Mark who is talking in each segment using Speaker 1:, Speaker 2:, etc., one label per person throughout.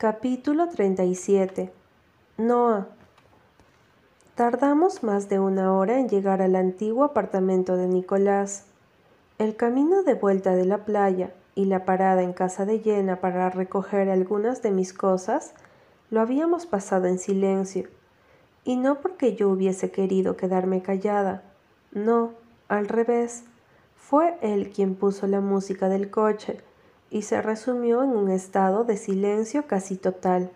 Speaker 1: Capítulo 37 Noah Tardamos más de una hora en llegar al antiguo apartamento de Nicolás. El camino de vuelta de la playa y la parada en casa de Jenna para recoger algunas de mis cosas lo habíamos pasado en silencio. Y no porque yo hubiese querido quedarme callada. No, al revés. Fue él quien puso la música del coche y se resumió en un estado de silencio casi total.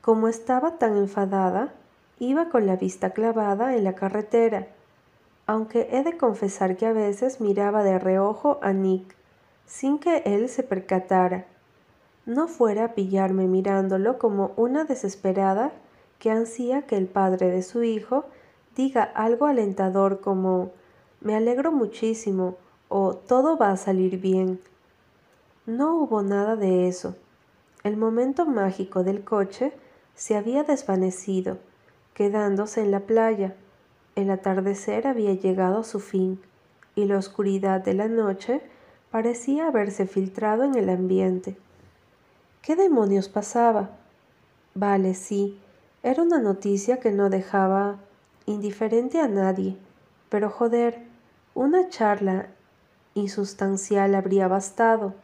Speaker 1: Como estaba tan enfadada, iba con la vista clavada en la carretera, aunque he de confesar que a veces miraba de reojo a Nick, sin que él se percatara. No fuera a pillarme mirándolo como una desesperada que ansía que el padre de su hijo diga algo alentador como me alegro muchísimo o todo va a salir bien. No hubo nada de eso. El momento mágico del coche se había desvanecido, quedándose en la playa. El atardecer había llegado a su fin, y la oscuridad de la noche parecía haberse filtrado en el ambiente. ¿Qué demonios pasaba? Vale, sí, era una noticia que no dejaba indiferente a nadie, pero joder, una charla insustancial habría bastado.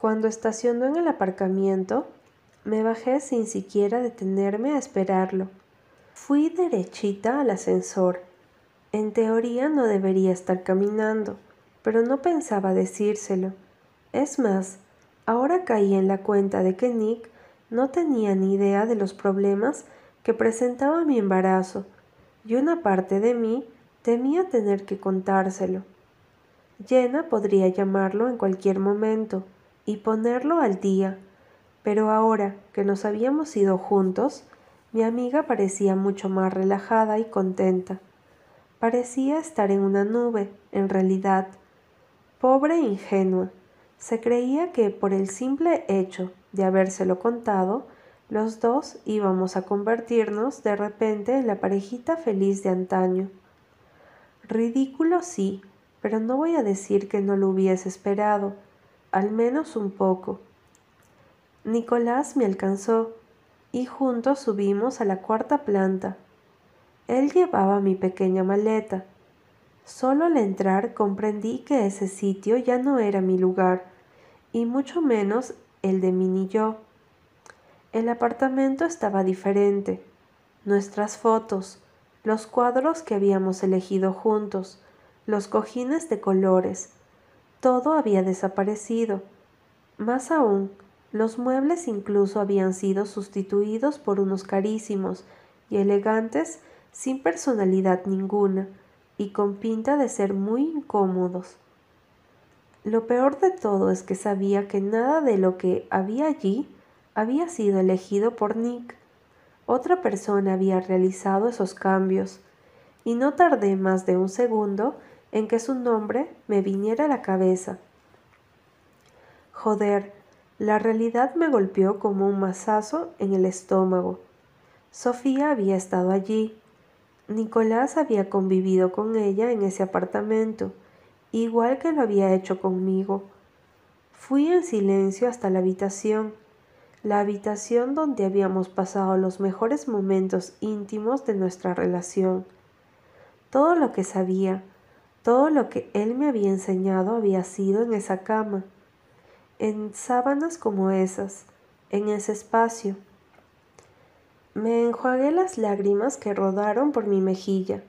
Speaker 1: Cuando estacionó en el aparcamiento, me bajé sin siquiera detenerme a esperarlo. Fui derechita al ascensor. En teoría no debería estar caminando, pero no pensaba decírselo. Es más, ahora caí en la cuenta de que Nick no tenía ni idea de los problemas que presentaba mi embarazo, y una parte de mí temía tener que contárselo. Jenna podría llamarlo en cualquier momento, y ponerlo al día, pero ahora que nos habíamos ido juntos, mi amiga parecía mucho más relajada y contenta. Parecía estar en una nube, en realidad. Pobre e ingenua, se creía que por el simple hecho de habérselo contado, los dos íbamos a convertirnos de repente en la parejita feliz de antaño. Ridículo sí, pero no voy a decir que no lo hubiese esperado, al menos un poco. Nicolás me alcanzó y juntos subimos a la cuarta planta. Él llevaba mi pequeña maleta. Solo al entrar comprendí que ese sitio ya no era mi lugar, y mucho menos el de Min y yo. El apartamento estaba diferente. Nuestras fotos, los cuadros que habíamos elegido juntos, los cojines de colores, todo había desaparecido. Más aún, los muebles incluso habían sido sustituidos por unos carísimos y elegantes sin personalidad ninguna y con pinta de ser muy incómodos. Lo peor de todo es que sabía que nada de lo que había allí había sido elegido por Nick. Otra persona había realizado esos cambios, y no tardé más de un segundo en que su nombre me viniera a la cabeza. Joder, la realidad me golpeó como un mazazo en el estómago. Sofía había estado allí. Nicolás había convivido con ella en ese apartamento, igual que lo había hecho conmigo. Fui en silencio hasta la habitación, la habitación donde habíamos pasado los mejores momentos íntimos de nuestra relación. Todo lo que sabía, todo lo que él me había enseñado había sido en esa cama, en sábanas como esas, en ese espacio. Me enjuagué las lágrimas que rodaron por mi mejilla,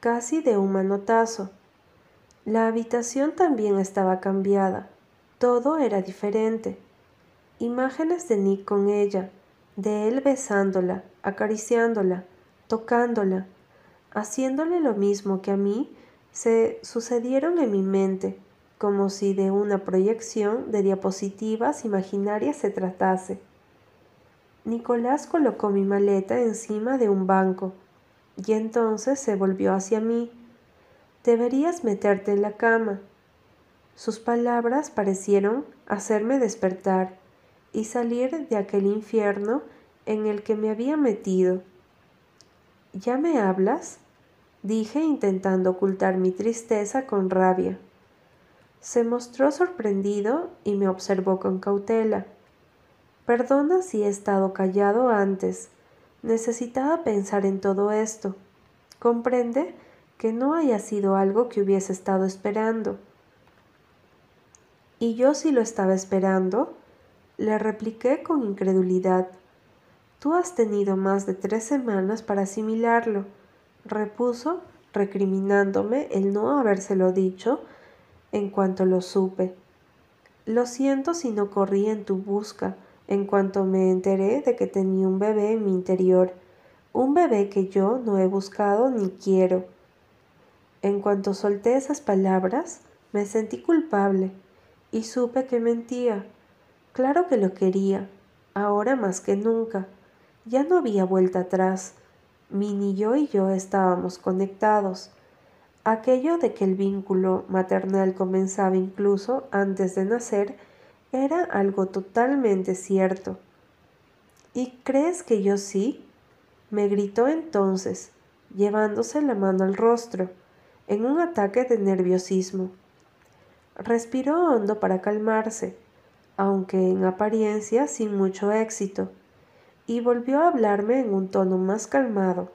Speaker 1: casi de un manotazo. La habitación también estaba cambiada, todo era diferente. Imágenes de Nick con ella, de él besándola, acariciándola, tocándola, haciéndole lo mismo que a mí se sucedieron en mi mente, como si de una proyección de diapositivas imaginarias se tratase. Nicolás colocó mi maleta encima de un banco y entonces se volvió hacia mí. Deberías meterte en la cama. Sus palabras parecieron hacerme despertar y salir de aquel infierno en el que me había metido. ¿Ya me hablas? Dije intentando ocultar mi tristeza con rabia. Se mostró sorprendido y me observó con cautela. Perdona si he estado callado antes. Necesitaba pensar en todo esto. Comprende que no haya sido algo que hubiese estado esperando. ¿Y yo sí lo estaba esperando? Le repliqué con incredulidad. Tú has tenido más de tres semanas para asimilarlo, repuso, recriminándome el no habérselo dicho en cuanto lo supe. Lo siento si no corrí en tu busca en cuanto me enteré de que tenía un bebé en mi interior, un bebé que yo no he buscado ni quiero. En cuanto solté esas palabras, me sentí culpable y supe que mentía. Claro que lo quería, ahora más que nunca. Ya no había vuelta atrás. Mini yo y yo estábamos conectados. Aquello de que el vínculo maternal comenzaba incluso antes de nacer era algo totalmente cierto. ¿Y crees que yo sí? me gritó entonces, llevándose la mano al rostro, en un ataque de nerviosismo. Respiró hondo para calmarse, aunque en apariencia sin mucho éxito, y volvió a hablarme en un tono más calmado.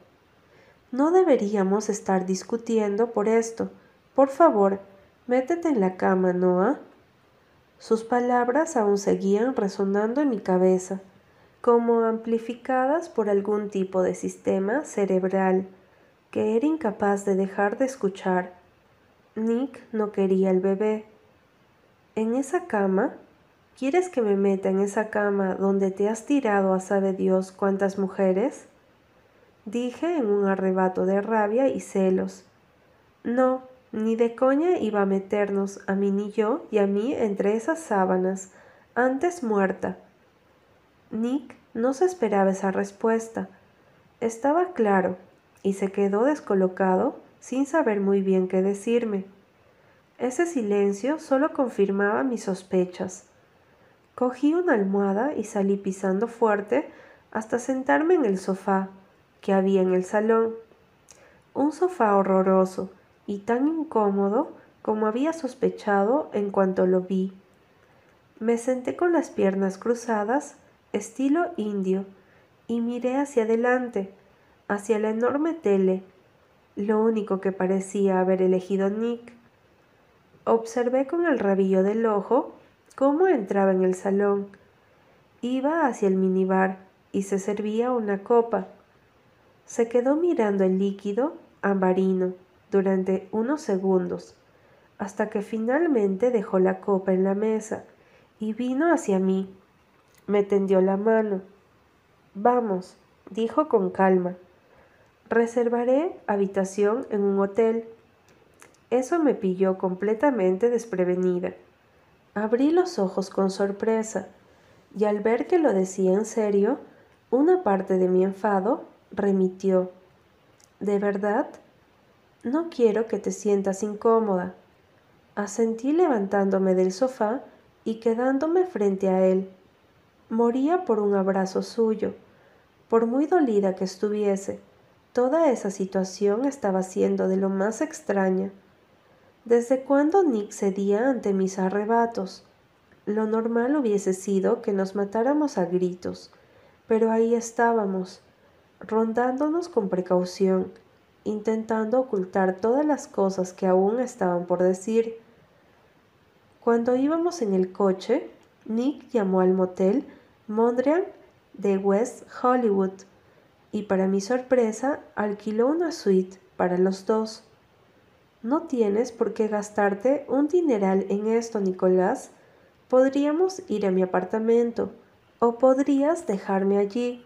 Speaker 1: No deberíamos estar discutiendo por esto. Por favor, métete en la cama, Noah. Sus palabras aún seguían resonando en mi cabeza, como amplificadas por algún tipo de sistema cerebral que era incapaz de dejar de escuchar. Nick no quería el bebé. ¿En esa cama? ¿Quieres que me meta en esa cama donde te has tirado a sabe Dios cuántas mujeres? Dije en un arrebato de rabia y celos. No, ni de coña iba a meternos a mí ni yo y a mí entre esas sábanas, antes muerta. Nick no se esperaba esa respuesta. Estaba claro, y se quedó descolocado sin saber muy bien qué decirme. Ese silencio solo confirmaba mis sospechas. Cogí una almohada y salí pisando fuerte hasta sentarme en el sofá que había en el salón. Un sofá horroroso, y tan incómodo como había sospechado en cuanto lo vi. Me senté con las piernas cruzadas, estilo indio, y miré hacia adelante, hacia la enorme tele, lo único que parecía haber elegido Nick. Observé con el rabillo del ojo cómo entraba en el salón. Iba hacia el minibar y se servía una copa. Se quedó mirando el líquido ambarino durante unos segundos, hasta que finalmente dejó la copa en la mesa y vino hacia mí. Me tendió la mano. Vamos, dijo con calma. Reservaré habitación en un hotel. Eso me pilló completamente desprevenida. Abrí los ojos con sorpresa y al ver que lo decía en serio, una parte de mi enfado remitió. ¿De verdad? No quiero que te sientas incómoda. Asentí levantándome del sofá y quedándome frente a él. Moría por un abrazo suyo. Por muy dolida que estuviese, toda esa situación estaba siendo de lo más extraña. ¿Desde cuándo Nick cedía ante mis arrebatos? Lo normal hubiese sido que nos matáramos a gritos, pero ahí estábamos, rondándonos con precaución, intentando ocultar todas las cosas que aún estaban por decir. Cuando íbamos en el coche, Nick llamó al motel Mondrian de West Hollywood y para mi sorpresa alquiló una suite para los dos. No tienes por qué gastarte un dineral en esto, Nicolás. Podríamos ir a mi apartamento o podrías dejarme allí.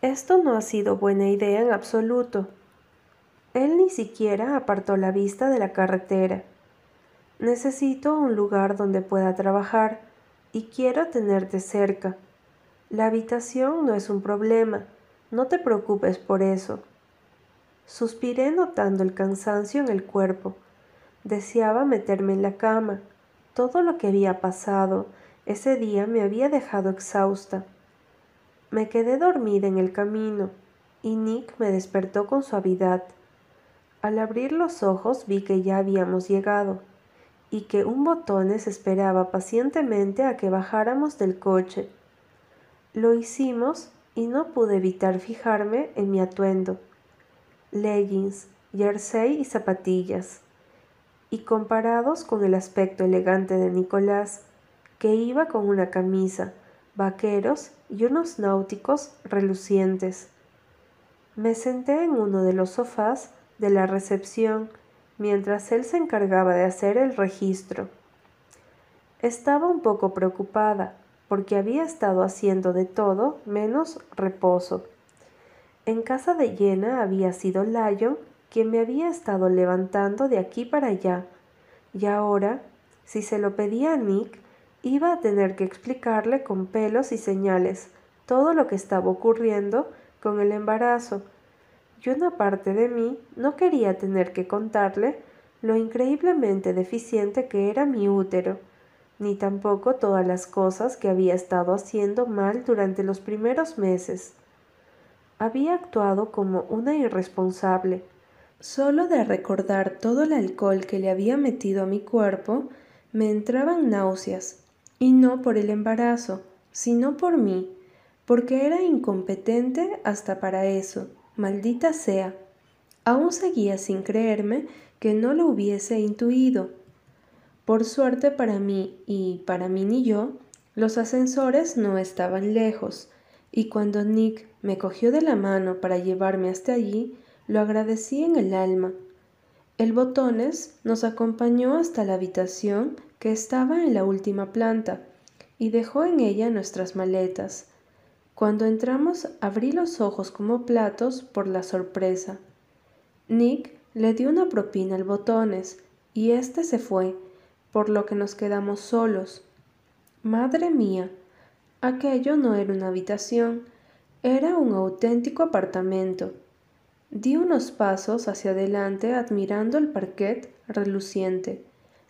Speaker 1: Esto no ha sido buena idea en absoluto. Él ni siquiera apartó la vista de la carretera. Necesito un lugar donde pueda trabajar y quiero tenerte cerca. La habitación no es un problema, no te preocupes por eso. Suspiré notando el cansancio en el cuerpo. Deseaba meterme en la cama. Todo lo que había pasado ese día me había dejado exhausta. Me quedé dormida en el camino y Nick me despertó con suavidad. Al abrir los ojos vi que ya habíamos llegado y que un botones esperaba pacientemente a que bajáramos del coche. Lo hicimos y no pude evitar fijarme en mi atuendo. Leggings, jersey y zapatillas. Y comparados con el aspecto elegante de Nicolás, que iba con una camisa, vaqueros y unos náuticos relucientes. Me senté en uno de los sofás de la recepción mientras él se encargaba de hacer el registro. Estaba un poco preocupada porque había estado haciendo de todo menos reposo. En casa de Llena había sido Lyon quien me había estado levantando de aquí para allá, y ahora, si se lo pedía a Nick, iba a tener que explicarle con pelos y señales todo lo que estaba ocurriendo con el embarazo, y una parte de mí no quería tener que contarle lo increíblemente deficiente que era mi útero, ni tampoco todas las cosas que había estado haciendo mal durante los primeros meses. Había actuado como una irresponsable. Solo de recordar todo el alcohol que le había metido a mi cuerpo, me entraban náuseas, y no por el embarazo, sino por mí, porque era incompetente hasta para eso Maldita sea. Aún seguía sin creerme que no lo hubiese intuido. Por suerte para mí y para mí ni yo, los ascensores no estaban lejos, y cuando Nick me cogió de la mano para llevarme hasta allí, lo agradecí en el alma. El botones nos acompañó hasta la habitación que estaba en la última planta y dejó en ella nuestras maletas. Cuando entramos abrí los ojos como platos por la sorpresa. Nick le dio una propina al botones y éste se fue, por lo que nos quedamos solos. Madre mía, aquello no era una habitación, era un auténtico apartamento. Di unos pasos hacia adelante admirando el parquet reluciente,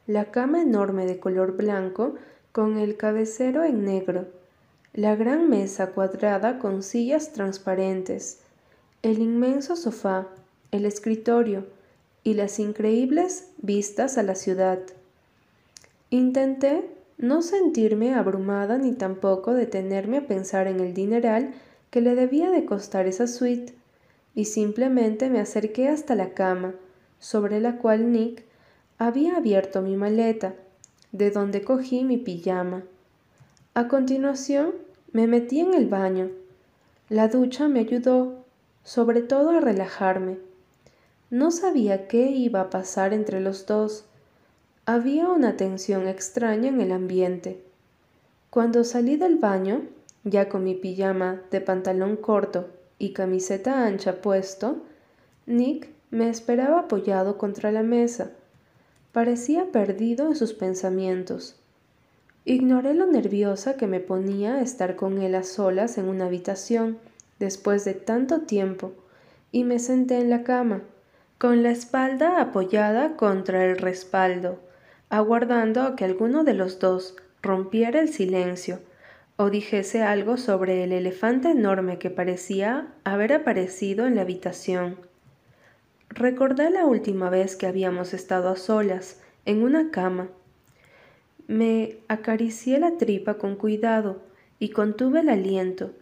Speaker 1: la cama enorme de color blanco con el cabecero en negro, la gran mesa cuadrada con sillas transparentes, el inmenso sofá, el escritorio y las increíbles vistas a la ciudad. Intenté no sentirme abrumada ni tampoco detenerme a pensar en el dineral que le debía de costar esa suite, y simplemente me acerqué hasta la cama, sobre la cual Nick había abierto mi maleta, de donde cogí mi pijama. A continuación me metí en el baño. La ducha me ayudó, sobre todo a relajarme. No sabía qué iba a pasar entre los dos. Había una tensión extraña en el ambiente. Cuando salí del baño, ya con mi pijama de pantalón corto y camiseta ancha puesto, Nick me esperaba apoyado contra la mesa. Parecía perdido en sus pensamientos. Ignoré lo nerviosa que me ponía estar con él a solas en una habitación después de tanto tiempo y me senté en la cama, con la espalda apoyada contra el respaldo, aguardando a que alguno de los dos rompiera el silencio o dijese algo sobre el elefante enorme que parecía haber aparecido en la habitación. Recordé la última vez que habíamos estado a solas, en una cama, me acaricié la tripa con cuidado y contuve el aliento.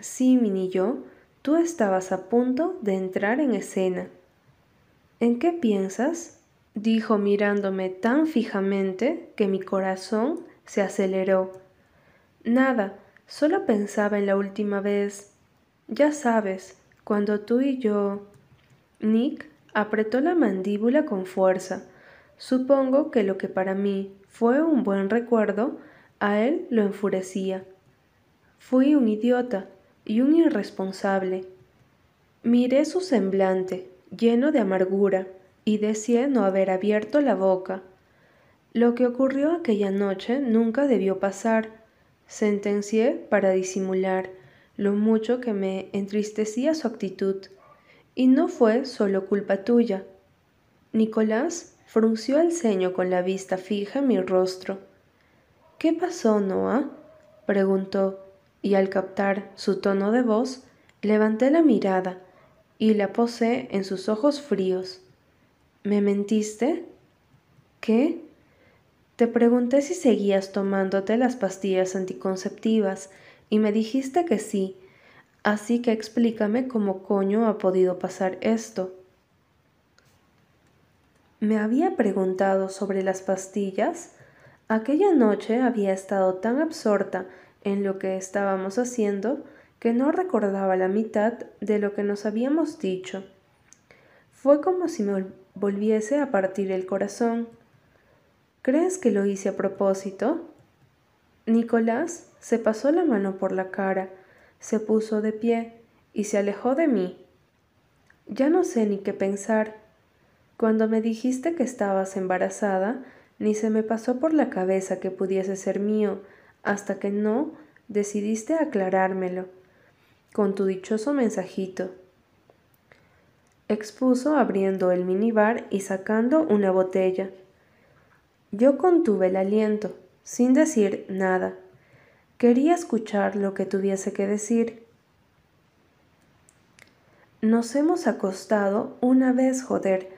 Speaker 1: Sí, mi yo, tú estabas a punto de entrar en escena. ¿En qué piensas? dijo mirándome tan fijamente que mi corazón se aceleró. Nada, solo pensaba en la última vez. Ya sabes, cuando tú y yo... Nick apretó la mandíbula con fuerza. Supongo que lo que para mí fue un buen recuerdo, a él lo enfurecía. Fui un idiota y un irresponsable. Miré su semblante, lleno de amargura, y deseé no haber abierto la boca. Lo que ocurrió aquella noche nunca debió pasar, sentencié para disimular lo mucho que me entristecía su actitud, y no fue solo culpa tuya. Nicolás frunció el ceño con la vista fija en mi rostro. ¿Qué pasó, Noah? preguntó, y al captar su tono de voz, levanté la mirada y la posé en sus ojos fríos. ¿Me mentiste? ¿Qué? Te pregunté si seguías tomándote las pastillas anticonceptivas y me dijiste que sí, así que explícame cómo coño ha podido pasar esto. Me había preguntado sobre las pastillas. Aquella noche había estado tan absorta en lo que estábamos haciendo que no recordaba la mitad de lo que nos habíamos dicho. Fue como si me volviese a partir el corazón. ¿Crees que lo hice a propósito? Nicolás se pasó la mano por la cara, se puso de pie y se alejó de mí. Ya no sé ni qué pensar. Cuando me dijiste que estabas embarazada, ni se me pasó por la cabeza que pudiese ser mío, hasta que no decidiste aclarármelo, con tu dichoso mensajito. Expuso abriendo el minibar y sacando una botella. Yo contuve el aliento, sin decir nada. Quería escuchar lo que tuviese que decir. Nos hemos acostado una vez, joder,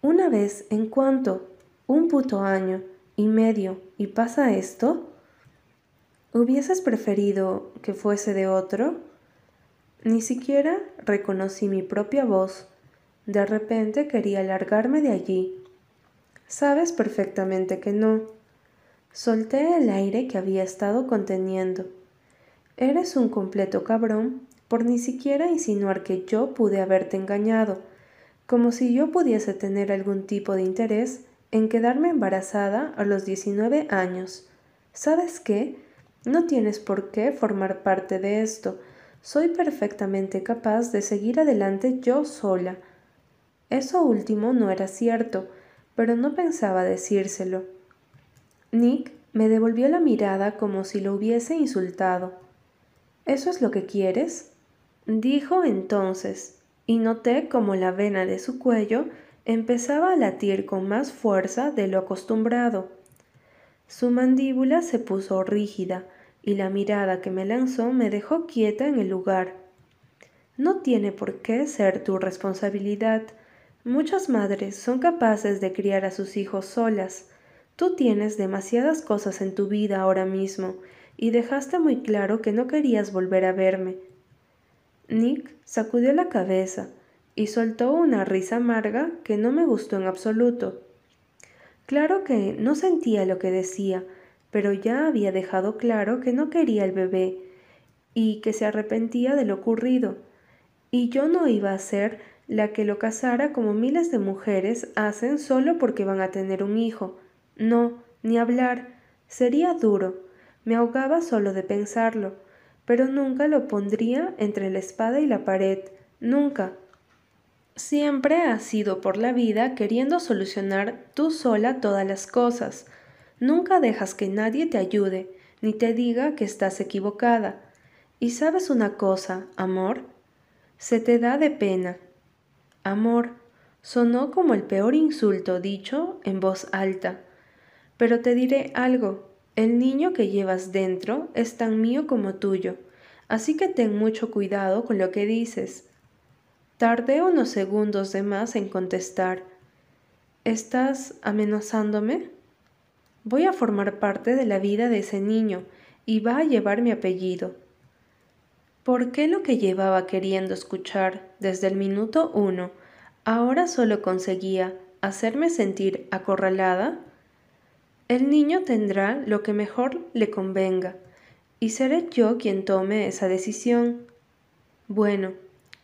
Speaker 1: una vez en cuanto, un puto año y medio, y pasa esto. ¿Hubieses preferido que fuese de otro? Ni siquiera reconocí mi propia voz. De repente quería largarme de allí. Sabes perfectamente que no. Solté el aire que había estado conteniendo. Eres un completo cabrón por ni siquiera insinuar que yo pude haberte engañado, como si yo pudiese tener algún tipo de interés en quedarme embarazada a los 19 años. ¿Sabes qué? No tienes por qué formar parte de esto. Soy perfectamente capaz de seguir adelante yo sola. Eso último no era cierto, pero no pensaba decírselo. Nick me devolvió la mirada como si lo hubiese insultado. ¿Eso es lo que quieres? dijo entonces, y noté como la vena de su cuello empezaba a latir con más fuerza de lo acostumbrado. Su mandíbula se puso rígida y la mirada que me lanzó me dejó quieta en el lugar. No tiene por qué ser tu responsabilidad. Muchas madres son capaces de criar a sus hijos solas, Tú tienes demasiadas cosas en tu vida ahora mismo y dejaste muy claro que no querías volver a verme. Nick sacudió la cabeza y soltó una risa amarga que no me gustó en absoluto. Claro que no sentía lo que decía, pero ya había dejado claro que no quería el bebé y que se arrepentía de lo ocurrido, y yo no iba a ser la que lo casara como miles de mujeres hacen solo porque van a tener un hijo, no, ni hablar. Sería duro. Me ahogaba solo de pensarlo, pero nunca lo pondría entre la espada y la pared. Nunca. Siempre has ido por la vida queriendo solucionar tú sola todas las cosas. Nunca dejas que nadie te ayude, ni te diga que estás equivocada. Y sabes una cosa, amor, se te da de pena. Amor, sonó como el peor insulto dicho en voz alta. Pero te diré algo, el niño que llevas dentro es tan mío como tuyo, así que ten mucho cuidado con lo que dices. Tardé unos segundos de más en contestar. ¿Estás amenazándome? Voy a formar parte de la vida de ese niño y va a llevar mi apellido. ¿Por qué lo que llevaba queriendo escuchar desde el minuto uno ahora solo conseguía hacerme sentir acorralada? El niño tendrá lo que mejor le convenga, y seré yo quien tome esa decisión. Bueno,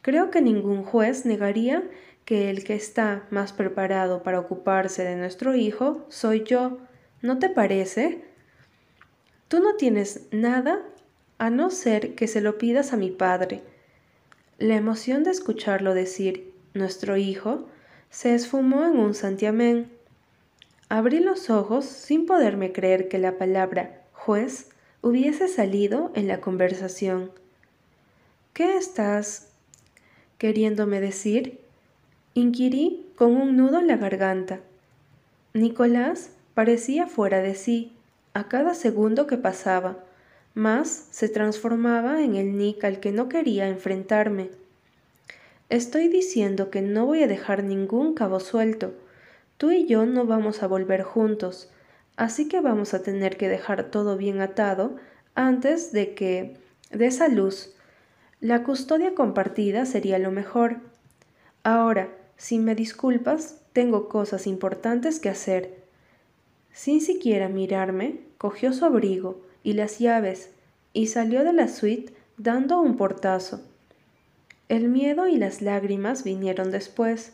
Speaker 1: creo que ningún juez negaría que el que está más preparado para ocuparse de nuestro hijo soy yo. ¿No te parece? Tú no tienes nada a no ser que se lo pidas a mi padre. La emoción de escucharlo decir nuestro hijo se esfumó en un santiamén. Abrí los ojos sin poderme creer que la palabra juez hubiese salido en la conversación. ¿Qué estás queriéndome decir? inquirí con un nudo en la garganta. Nicolás parecía fuera de sí a cada segundo que pasaba, más se transformaba en el Nick al que no quería enfrentarme. Estoy diciendo que no voy a dejar ningún cabo suelto, Tú y yo no vamos a volver juntos, así que vamos a tener que dejar todo bien atado antes de que de esa luz. La custodia compartida sería lo mejor. Ahora, si me disculpas, tengo cosas importantes que hacer. Sin siquiera mirarme, cogió su abrigo y las llaves y salió de la suite dando un portazo. El miedo y las lágrimas vinieron después,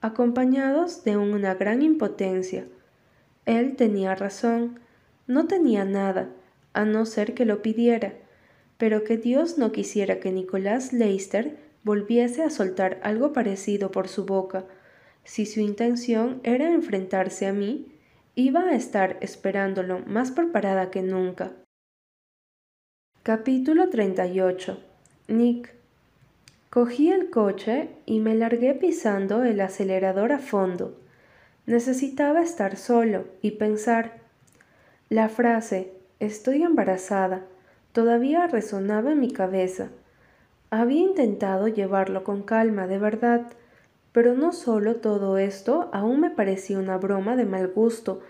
Speaker 1: acompañados de una gran impotencia. Él tenía razón, no tenía nada, a no ser que lo pidiera, pero que Dios no quisiera que Nicolás Leister volviese a soltar algo parecido por su boca. Si su intención era enfrentarse a mí, iba a estar esperándolo más preparada que nunca. Capítulo 38 Nick Cogí el coche y me largué pisando el acelerador a fondo. Necesitaba estar solo y pensar. La frase estoy embarazada todavía resonaba en mi cabeza. Había intentado llevarlo con calma, de verdad, pero no solo todo esto aún me parecía una broma de mal gusto,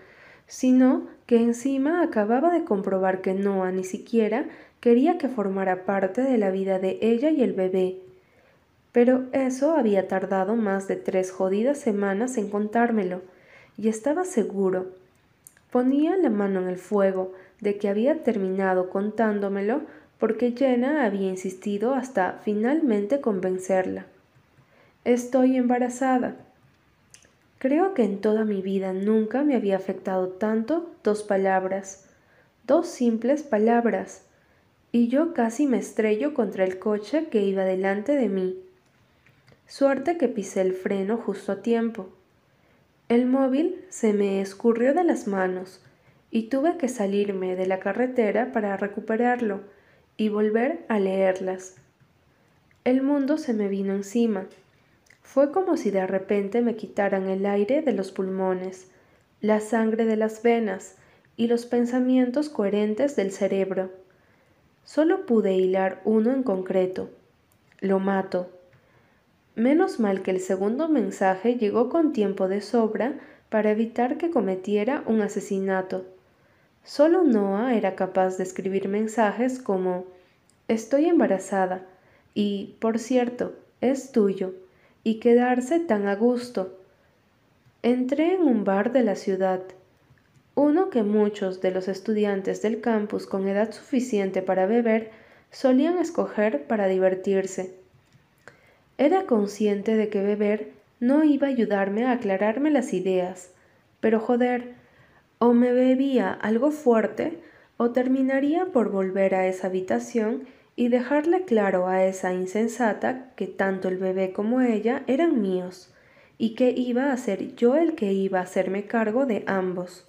Speaker 1: sino que encima acababa de comprobar que Noah ni siquiera quería que formara parte de la vida de ella y el bebé. Pero eso había tardado más de tres jodidas semanas en contármelo, y estaba seguro. Ponía la mano en el fuego de que había terminado contándomelo porque Jenna había insistido hasta finalmente convencerla. Estoy embarazada. Creo que en toda mi vida nunca me había afectado tanto dos palabras, dos simples palabras, y yo casi me estrello contra el coche que iba delante de mí. Suerte que pisé el freno justo a tiempo. El móvil se me escurrió de las manos y tuve que salirme de la carretera para recuperarlo y volver a leerlas. El mundo se me vino encima. Fue como si de repente me quitaran el aire de los pulmones, la sangre de las venas y los pensamientos coherentes del cerebro. Solo pude hilar uno en concreto. Lo mato. Menos mal que el segundo mensaje llegó con tiempo de sobra para evitar que cometiera un asesinato. Solo Noah era capaz de escribir mensajes como Estoy embarazada y, por cierto, es tuyo, y quedarse tan a gusto. Entré en un bar de la ciudad, uno que muchos de los estudiantes del campus con edad suficiente para beber solían escoger para divertirse. Era consciente de que beber no iba a ayudarme a aclararme las ideas, pero joder, o me bebía algo fuerte o terminaría por volver a esa habitación y dejarle claro a esa insensata que tanto el bebé como ella eran míos y que iba a ser yo el que iba a hacerme cargo de ambos.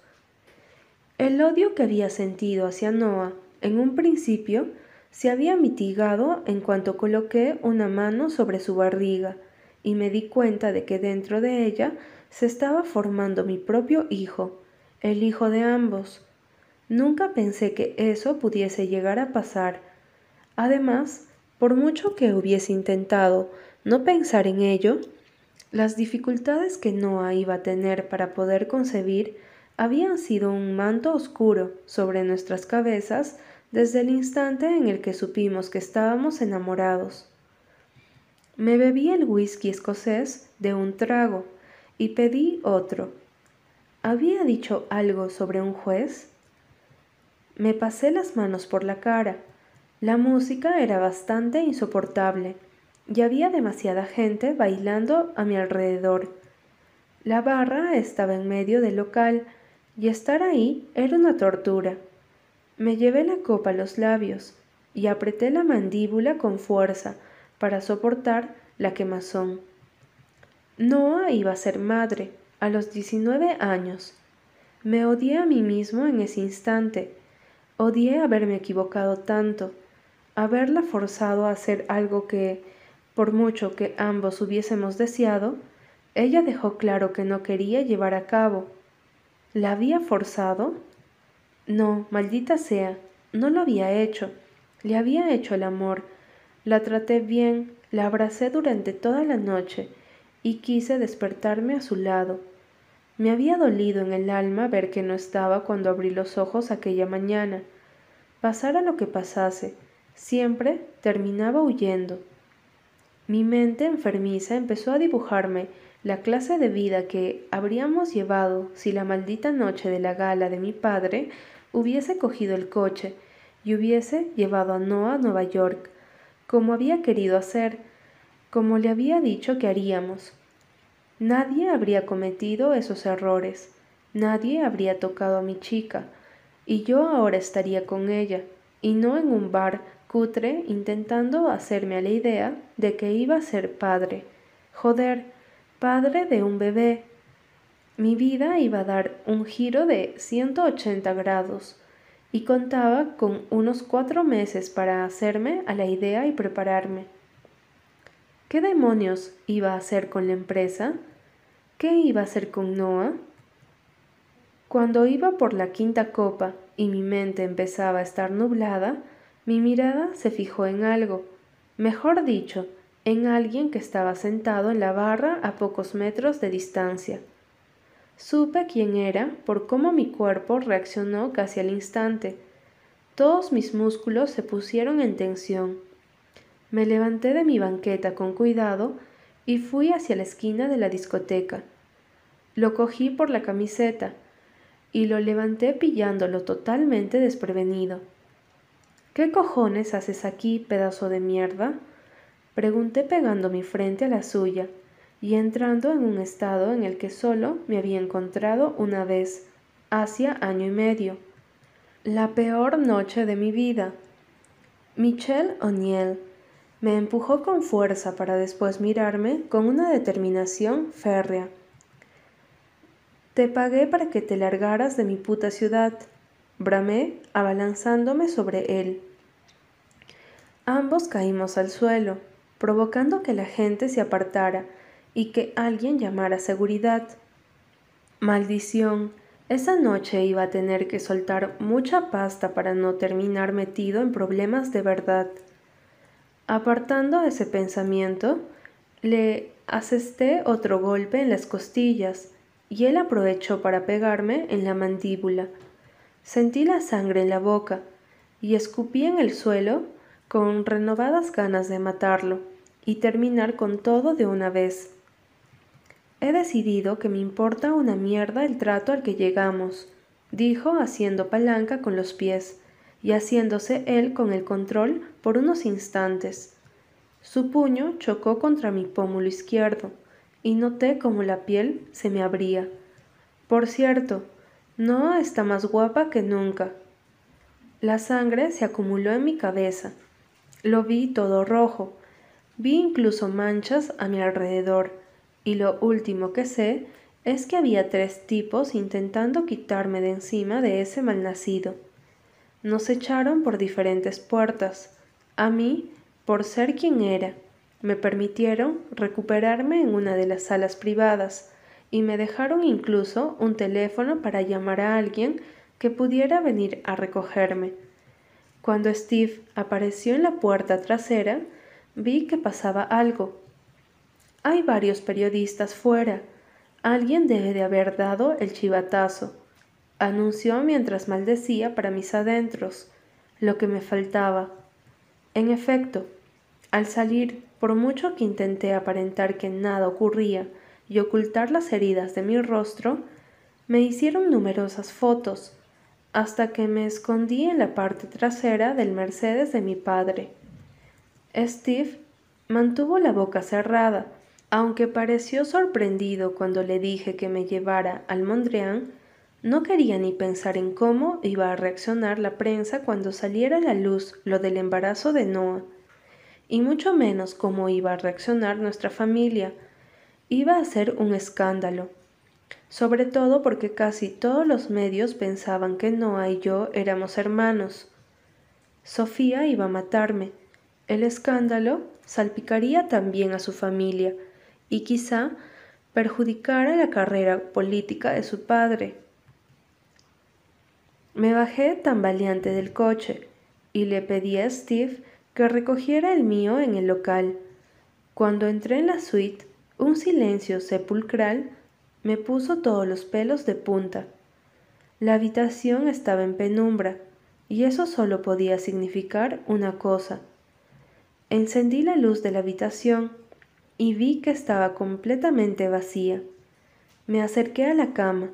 Speaker 1: El odio que había sentido hacia Noah en un principio se había mitigado en cuanto coloqué una mano sobre su barriga y me di cuenta de que dentro de ella se estaba formando mi propio hijo, el hijo de ambos. Nunca pensé que eso pudiese llegar a pasar. Además, por mucho que hubiese intentado no pensar en ello, las dificultades que Noah iba a tener para poder concebir habían sido un manto oscuro sobre nuestras cabezas desde el instante en el que supimos que estábamos enamorados. Me bebí el whisky escocés de un trago y pedí otro ¿Había dicho algo sobre un juez? Me pasé las manos por la cara. La música era bastante insoportable y había demasiada gente bailando a mi alrededor. La barra estaba en medio del local y estar ahí era una tortura. Me llevé la copa a los labios y apreté la mandíbula con fuerza para soportar la quemazón. Noah iba a ser madre a los 19 años. Me odié a mí mismo en ese instante. Odié haberme equivocado tanto, haberla forzado a hacer algo que, por mucho que ambos hubiésemos deseado, ella dejó claro que no quería llevar a cabo. ¿La había forzado? No, maldita sea, no lo había hecho. Le había hecho el amor. La traté bien, la abracé durante toda la noche y quise despertarme a su lado me había dolido en el alma ver que no estaba cuando abrí los ojos aquella mañana. Pasara lo que pasase, siempre terminaba huyendo. Mi mente enfermiza empezó a dibujarme la clase de vida que habríamos llevado si la maldita noche de la gala de mi padre hubiese cogido el coche y hubiese llevado a Noah a Nueva York, como había querido hacer, como le había dicho que haríamos. Nadie habría cometido esos errores, nadie habría tocado a mi chica, y yo ahora estaría con ella, y no en un bar cutre intentando hacerme a la idea de que iba a ser padre. Joder, padre de un bebé. Mi vida iba a dar un giro de 180 grados y contaba con unos cuatro meses para hacerme a la idea y prepararme. ¿Qué demonios iba a hacer con la empresa? ¿Qué iba a hacer con Noah? Cuando iba por la quinta copa y mi mente empezaba a estar nublada, mi mirada se fijó en algo, mejor dicho, en alguien que estaba sentado en la barra a pocos metros de distancia. Supe quién era por cómo mi cuerpo reaccionó casi al instante. Todos mis músculos se pusieron en tensión. Me levanté de mi banqueta con cuidado y fui hacia la esquina de la discoteca. Lo cogí por la camiseta y lo levanté pillándolo totalmente desprevenido. ¿Qué cojones haces aquí, pedazo de mierda? Pregunté pegando mi frente a la suya y entrando en un estado en el que solo me había encontrado una vez, hacia año y medio. La peor noche de mi vida. Michelle O'Neill me empujó con fuerza para después mirarme con una determinación férrea. Te pagué para que te largaras de mi puta ciudad, bramé abalanzándome sobre él. Ambos caímos al suelo, provocando que la gente se apartara y que alguien llamara seguridad. Maldición, esa noche iba a tener que soltar mucha pasta para no terminar metido en problemas de verdad. Apartando ese pensamiento, le asesté otro golpe en las costillas y él aprovechó para pegarme en la mandíbula. Sentí la sangre en la boca y escupí en el suelo con renovadas ganas de matarlo y terminar con todo de una vez. He decidido que me importa una mierda el trato al que llegamos, dijo haciendo palanca con los pies y haciéndose él con el control por unos instantes. Su puño chocó contra mi pómulo izquierdo y noté cómo la piel se me abría. Por cierto, Noah está más guapa que nunca. La sangre se acumuló en mi cabeza. Lo vi todo rojo. Vi incluso manchas a mi alrededor. Y lo último que sé es que había tres tipos intentando quitarme de encima de ese malnacido. Nos echaron por diferentes puertas. A mí, por ser quien era, me permitieron recuperarme en una de las salas privadas y me dejaron incluso un teléfono para llamar a alguien que pudiera venir a recogerme. Cuando Steve apareció en la puerta trasera, vi que pasaba algo. Hay varios periodistas fuera. Alguien debe de haber dado el chivatazo, anunció mientras maldecía para mis adentros, lo que me faltaba. En efecto, al salir por mucho que intenté aparentar que nada ocurría y ocultar las heridas de mi rostro, me hicieron numerosas fotos, hasta que me escondí en la parte trasera del Mercedes de mi padre. Steve mantuvo la boca cerrada, aunque pareció sorprendido cuando le dije que me llevara al Mondrian, no quería ni pensar en cómo iba a reaccionar la prensa cuando saliera a la luz lo del embarazo de Noah y mucho menos cómo iba a reaccionar nuestra familia. Iba a ser un escándalo, sobre todo porque casi todos los medios pensaban que Noah y yo éramos hermanos. Sofía iba a matarme. El escándalo salpicaría también a su familia y quizá perjudicara la carrera política de su padre. Me bajé tambaleante del coche y le pedí a Steve que recogiera el mío en el local. Cuando entré en la suite, un silencio sepulcral me puso todos los pelos de punta. La habitación estaba en penumbra y eso solo podía significar una cosa. Encendí la luz de la habitación y vi que estaba completamente vacía. Me acerqué a la cama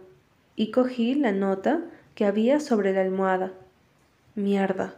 Speaker 1: y cogí la nota que había sobre la almohada. Mierda,